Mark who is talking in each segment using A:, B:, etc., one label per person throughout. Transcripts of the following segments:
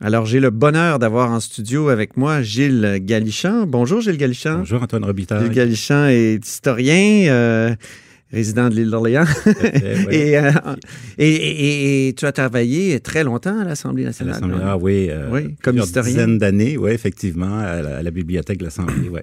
A: Alors, j'ai le bonheur d'avoir en studio avec moi Gilles Galichan. Bonjour, Gilles Galichan.
B: Bonjour, Antoine Robitaille.
A: Gilles Galichan est historien. Euh, résident de l'île d'Orléans. Euh, et, et, tu as travaillé très longtemps à l'Assemblée nationale.
B: ah oui,
A: euh, oui comme historien.
B: dizaines d'années, oui, effectivement, à la, à la bibliothèque de l'Assemblée, oui.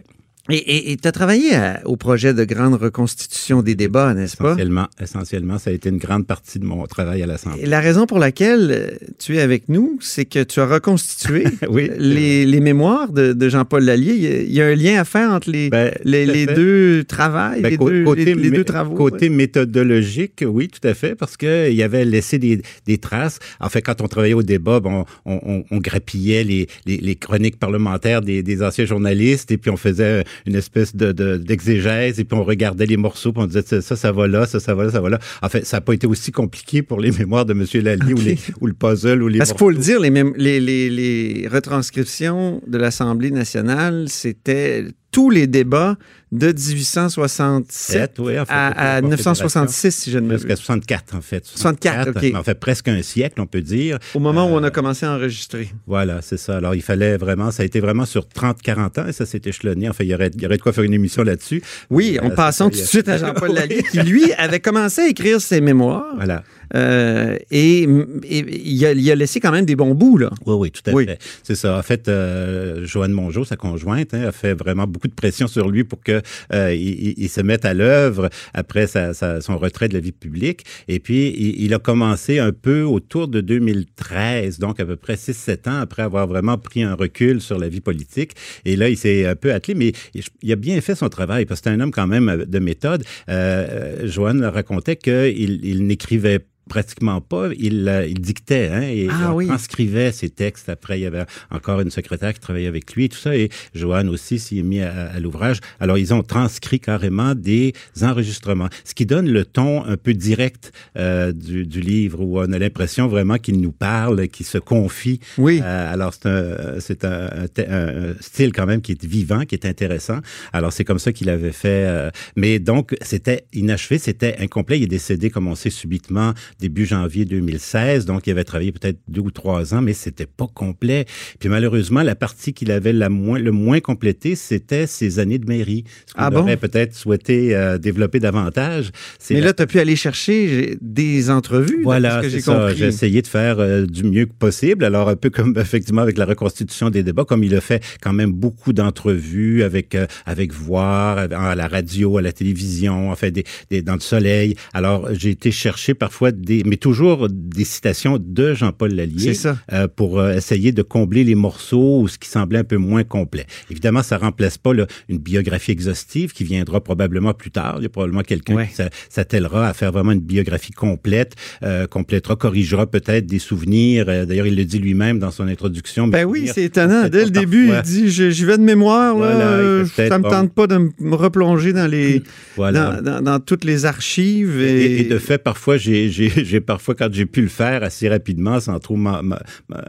A: Et tu as travaillé au projet de grande reconstitution des débats, n'est-ce pas?
B: Essentiellement, essentiellement, ça a été une grande partie de mon travail à l'Assemblée.
A: Et la raison pour laquelle euh, tu es avec nous, c'est que tu as reconstitué les, les, mémoires de, de Jean-Paul Lallier. Il y, a, un lien à faire entre les, ben, les, les deux travaux, ben, les, deux, côté, les, deux travaux.
B: Côté méthodologique, oui, tout à fait, parce qu'il avait laissé des, des, traces. En fait, quand on travaillait au débat, bon, on, on, on grappillait les, les, chroniques parlementaires des, des anciens journalistes et puis on faisait une espèce de, d'exégèse et puis on regardait les morceaux puis on disait ça, ça va là, ça, ça va là, ça va là. En fait, ça n'a pas été aussi compliqué pour les mémoires de M. Lally ou, les, ou le puzzle ou les
A: Parce qu'il faut le dire, les, les, les, les retranscriptions de l'Assemblée nationale, c'était tous les débats de 1867 à, 966, si je ne me
B: Jusqu'à 64, en fait.
A: 64, OK.
B: En fait, presque un siècle, on peut dire.
A: Au moment où on a euh, commencé à enregistrer.
B: Voilà, c'est ça. Alors, il fallait vraiment, ça a été vraiment sur 30-40 ans et ça s'est échelonné. Enfin, il y, aurait, il y aurait de quoi faire une émission là-dessus.
A: Oui, en euh, passant tout de suite à Jean-Paul Lallier, qui, lui, avait commencé à écrire ses mémoires.
B: Voilà.
A: Euh, et, il, a, il, a, laissé quand même des bons bouts, là.
B: Oui, oui, tout à fait. C'est ça. En fait, euh, Joanne Mongeau, sa conjointe, hein, a fait vraiment beaucoup de pression sur lui pour que euh, il, se mette à l'œuvre après sa, son retrait de la vie publique. Et puis, il, a commencé un peu autour de 2013, donc à peu près 6-7 ans après avoir vraiment pris un recul sur la vie politique. Et là, il s'est un peu attelé, mais il a bien fait son travail parce que c'est un homme quand même de méthode. Euh, Joanne racontait qu'il il, n'écrivait pratiquement pas. Il, euh, il dictait hein, et
A: ah
B: il transcrivait ses textes. Après, il y avait encore une secrétaire qui travaillait avec lui et tout ça. Et Joanne aussi s'y est mis à, l'ouvrage. Alors, ils ont transcrit carrément des enregistrements, ce qui donne le ton un peu direct euh, du, du, livre où on a l'impression vraiment qu'il nous parle, qu'il se confie.
A: Oui.
B: Euh, alors, c'est un, c'est un, un, style quand même qui est vivant, qui est intéressant. Alors, c'est comme ça qu'il avait fait. Euh, mais donc, c'était inachevé, c'était incomplet. Il est décédé, comme on sait, subitement début janvier 2016. Donc, il avait travaillé peut-être deux ou trois ans, mais c'était pas complet. Puis malheureusement, la partie qu'il avait la moins, le moins complétée, c'était ses années de mairie. Ce qu'on ah aurait peut-être souhaité euh, développer davantage.
A: Mais là, tu as pu aller chercher des entrevues.
B: Voilà, c'est ça. J'ai essayé de faire euh, du mieux que possible. Alors, un peu comme effectivement avec la reconstitution des débats, comme il a fait quand même beaucoup d'entrevues avec, euh, avec Voir, à la radio, à la télévision, en fait, des, des, dans le soleil. Alors, j'ai été chercher parfois mais toujours des citations de Jean-Paul Lallier euh, pour euh, essayer de combler les morceaux ou ce qui semblait un peu moins complet. Évidemment, ça remplace pas une biographie exhaustive qui viendra probablement plus tard. Il y a probablement quelqu'un qui s'attellera à faire vraiment une biographie complète, euh, complétera, corrigera peut-être des souvenirs. Euh, d'ailleurs, il le dit lui-même dans son introduction.
A: Ben oui, c'est étonnant. Dès le début, il dit j'y vais de mémoire. Là, ça me tente pas de me replonger dans les dans, dans, toutes les archives.
B: Et, et de fait, parfois, j'ai j'ai parfois, quand j'ai pu le faire assez rapidement, sans trop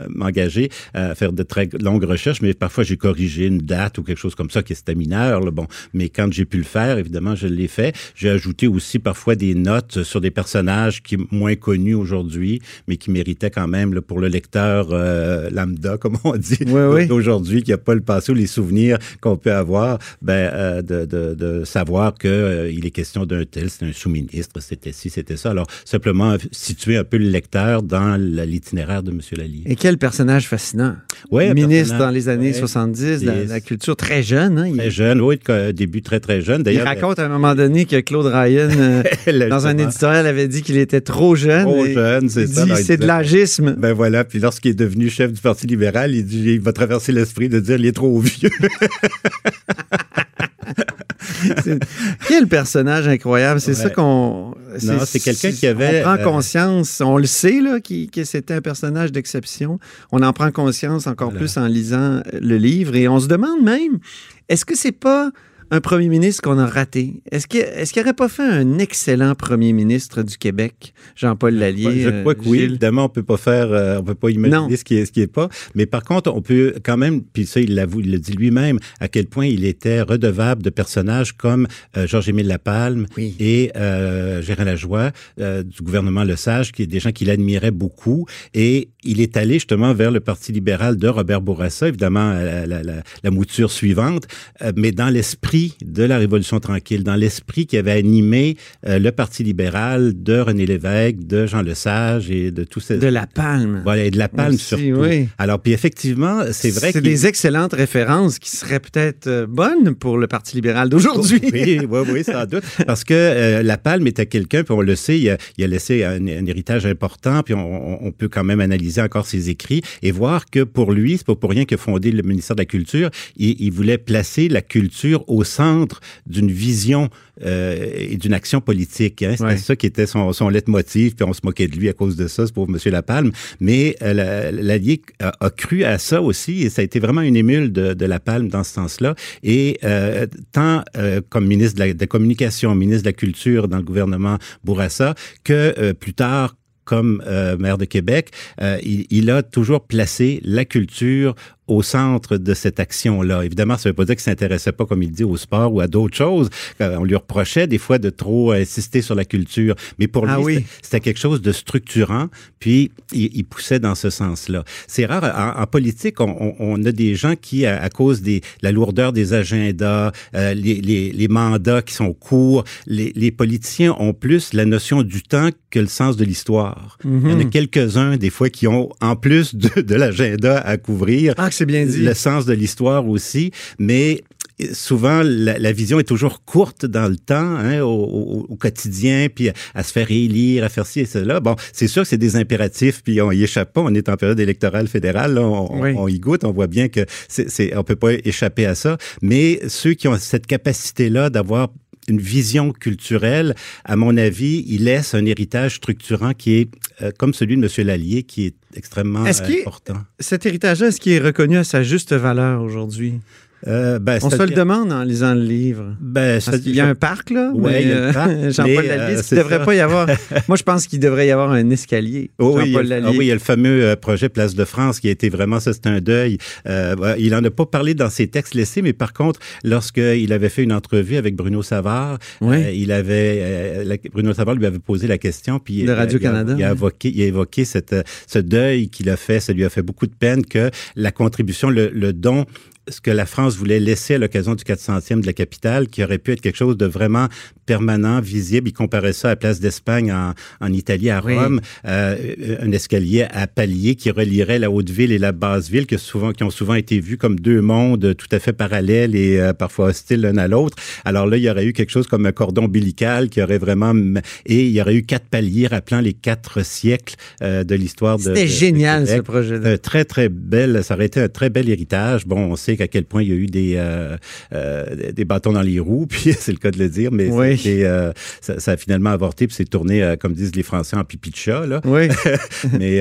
B: m'engager à faire de très longues recherches, mais parfois j'ai corrigé une date ou quelque chose comme ça qui était mineur. Là, bon, mais quand j'ai pu le faire, évidemment, je l'ai fait. J'ai ajouté aussi parfois des notes sur des personnages qui moins connus aujourd'hui, mais qui méritaient quand même là, pour le lecteur euh, lambda, comme on dit,
A: oui,
B: aujourd'hui, qui n'a pas le passé ou les souvenirs qu'on peut avoir, ben, euh, de, de, de, savoir qu'il euh, il est question d'un tel, c'est un sous-ministre, c'était ci, c'était ça. Alors, simplement situer un peu le lecteur dans l'itinéraire de M. Lallier.
A: Et quel personnage fascinant.
B: Oui,
A: Ministre dans les années 70, la, la, culture très jeune. Hein,
B: très jeune, oui, début très, très jeune.
A: Il raconte à un moment donné que Claude Ryan, euh, dans un éditorial, avait dit qu'il était trop jeune.
B: Trop jeune, c'est ça.
A: c'est de l'agisme.
B: Ben voilà, puis lorsqu'il est devenu chef du Parti libéral, il, dit, il va traverser l'esprit de dire il est trop vieux.
A: Quel personnage incroyable. C'est ça qu'on.
B: C'est quelqu'un qui avait.
A: On prend euh, conscience, on le sait, là, que c'était un personnage d'exception. On en prend conscience encore plus en lisant le livre et on se demande même, est-ce que c'est pas un premier ministre qu'on a raté. Est-ce qu'il est n'aurait pas fait un excellent premier ministre du Québec, Jean-Paul Lallier?
B: Je crois que oui. Évidemment, on peut pas faire, euh, on peut pas imaginer ce qui est, ce qui est pas. Mais par contre, on peut quand même, puis ça, il l'avoue, il le dit lui-même, à quel point il était redevable de personnages comme euh, Georges-Émile Lapalme et euh, Gérard Lajoie euh, du gouvernement Le Sage, qui est des gens qu'il admirait beaucoup. Et il est allé justement vers le Parti libéral de Robert Bourassa, évidemment la, la, la, la mouture suivante, mais dans l'esprit de la Révolution tranquille, dans l'esprit qui avait animé le Parti libéral de René Lévesque, de Jean Lesage et de tous ces...
A: De la Palme.
B: Voilà, et de la Palme surtout. Oui. Alors, puis effectivement, c'est vrai
A: que... C'est des excellentes références qui seraient peut-être euh, bonnes pour le Parti libéral d'aujourd'hui.
B: oui, oui, oui, sans doute. Parce que euh, la Palme était quelqu'un, puis on le sait, il a, il a laissé un, un, héritage important, puis on, on, peut quand même analyser encore ses écrits et voir que pour lui, c'est pas pour rien que fondé le ministère de la Culture, il, il voulait placer la culture au centre d'une vision euh, et d'une action politique. Hein. C'était ça qui était son, son leitmotiv, puis on se moquait de lui à cause de ça, c'est pour M. Lapalme. Mais euh, l'allié a, a, cru à ça aussi, et ça a été vraiment une émule de, de Lapalme dans ce sens-là. Et euh, tant euh, comme ministre de la, de la, Communication, ministre de la Culture dans le gouvernement Bourassa, que plus tard comme euh, maire de Québec, euh, il, il, a toujours placé la culture au centre de cette action-là. Évidemment, ça ne veut pas dire qu'il s'intéressait pas, comme il dit, au sport ou à d'autres choses. Euh, on lui reprochait des fois de trop insister sur la culture, mais pour
A: ah
B: lui,
A: oui.
B: c'était quelque chose de structurant, puis il, il poussait dans ce sens-là. C'est rare, en, en politique, on, on, a des gens qui, à, à, cause de la lourdeur des agendas, euh, les, les, les, mandats qui sont courts, les, les, politiciens ont plus la notion du temps que le sens de l'histoire. Mm -hmm. Il y en a quelques-uns, des fois, qui ont, en plus de, de l'agenda à couvrir,
A: ah, c'est bien dit.
B: Le sens de l'histoire aussi, mais souvent la, la, vision est toujours courte dans le temps, hein, au, au, au, quotidien, puis à, à, se faire élire, à faire ci et cela. Bon, c'est sûr que c'est des impératifs, puis on y échappe pas. On est en période électorale fédérale, là, on, oui. on, y goûte, on voit bien que c'est, c'est, on peut pas échapper à ça. Mais ceux qui ont cette capacité-là d'avoir une vision culturelle, à mon avis, il laisse un héritage structurant qui est euh, comme celui de M. Lallier, qui est extrêmement
A: est
B: important.
A: cet héritage-là, est-ce qu'il est reconnu à sa juste valeur aujourd'hui?
B: Euh, ben,
A: on se le demande en lisant le livre.
B: Ben,
A: qu'il y a un parc, là.
B: Oui, il y a un parc.
A: Jean-Paul Lallier, euh, il devrait ça. pas y avoir. Moi, je pense qu'il devrait y avoir un escalier.
B: Oh, oui, il ah, oui, il y a le fameux euh, projet Place de France qui a été vraiment, ça, c'est un deuil. Euh, il en a pas parlé dans ses textes laissés, mais par contre, lorsqu'il avait fait une entrevue avec Bruno Savard,
A: oui.
B: euh, il avait, Bruno Savard lui avait posé la question, puis
A: de Radio-Canada.
B: Il, il, a évoqué, il a évoqué cette, ce deuil qu'il a fait. Ça lui a fait beaucoup de peine que la contribution, le, le don ce que la France voulait laisser à l'occasion du 400e de la capitale, qui aurait pu être quelque chose de vraiment permanent, visible. Il comparait ça à la place d'Espagne en, en, Italie, à Rome, oui. euh, un escalier à paliers qui relierait la haute ville et la basse ville, que souvent, qui ont souvent été vus comme deux mondes tout à fait parallèles et euh, parfois hostiles l'un à l'autre. Alors là, il y aurait eu quelque chose comme un cordon ombilical qui aurait vraiment... Et il y aurait eu quatre paliers rappelant les quatre siècles euh, de l'histoire de
A: C'était génial, de ce projet-là.
B: très, très belle. Ça aurait été un très bel héritage. Bon, on sait à quel point il y a eu des, euh, euh, des bâtons dans les roues, puis c'est le cas de le dire, mais
A: oui.
B: euh, ça, ça, a finalement avorté, puis c'est tourné, comme disent les Français, en pipi de chat. Là.
A: Oui.
B: mais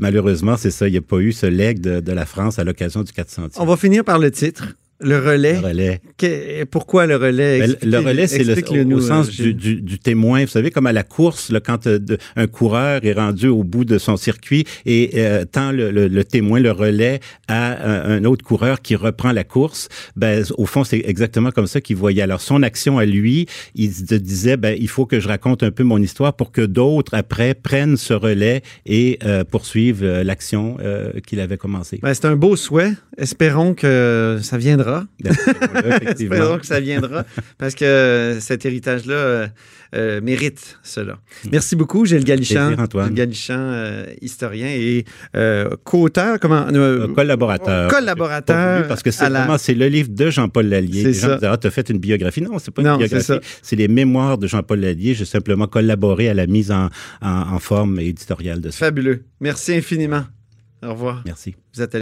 B: malheureusement, c'est ça, il n'y a pas eu ce leg de, de la France à l'occasion du 400e.
A: On va finir par le titre. Le relais?
B: Le relais.
A: Que, pourquoi le relais?
B: Ben, le relais, c'est le, au, au sens du, du, du, témoin. Vous savez, comme à la course, là, quand euh, de, un coureur est rendu au bout de son circuit et euh, tend le, le, le, témoin, le relais à un, un, autre coureur qui reprend la course, ben, au fond, c'est exactement comme ça qu'il voyait. Alors, son action à lui, il se disait, ben, il faut que je raconte un peu mon histoire pour que d'autres, après, prennent ce relais et euh, poursuivent euh, l'action euh, qu'il avait commencée.
A: Ben, c'est un beau souhait. Espérons que ça viendra viendra. Espérons que ça viendra parce que cet héritage-là euh, euh, mérite cela. Merci beaucoup, Gilles Galichan.
B: Plaisir, Antoine.
A: Gilles Galichan, euh, historien et euh, co-auteur, comment
B: Collaborateur.
A: Collaborateur.
B: Parce que c'est la... vraiment c'est le livre de Jean-Paul Lallier.
A: C'est ça.
B: Ah, tu as fait une biographie. Non, c'est pas une non, biographie. C'est les mémoires de Jean-Paul Lallier. J'ai simplement collaboré à la mise en, en, en forme éditoriale de ça.
A: Fabuleux. Merci infiniment. Au revoir.
B: Merci.
A: Vous êtes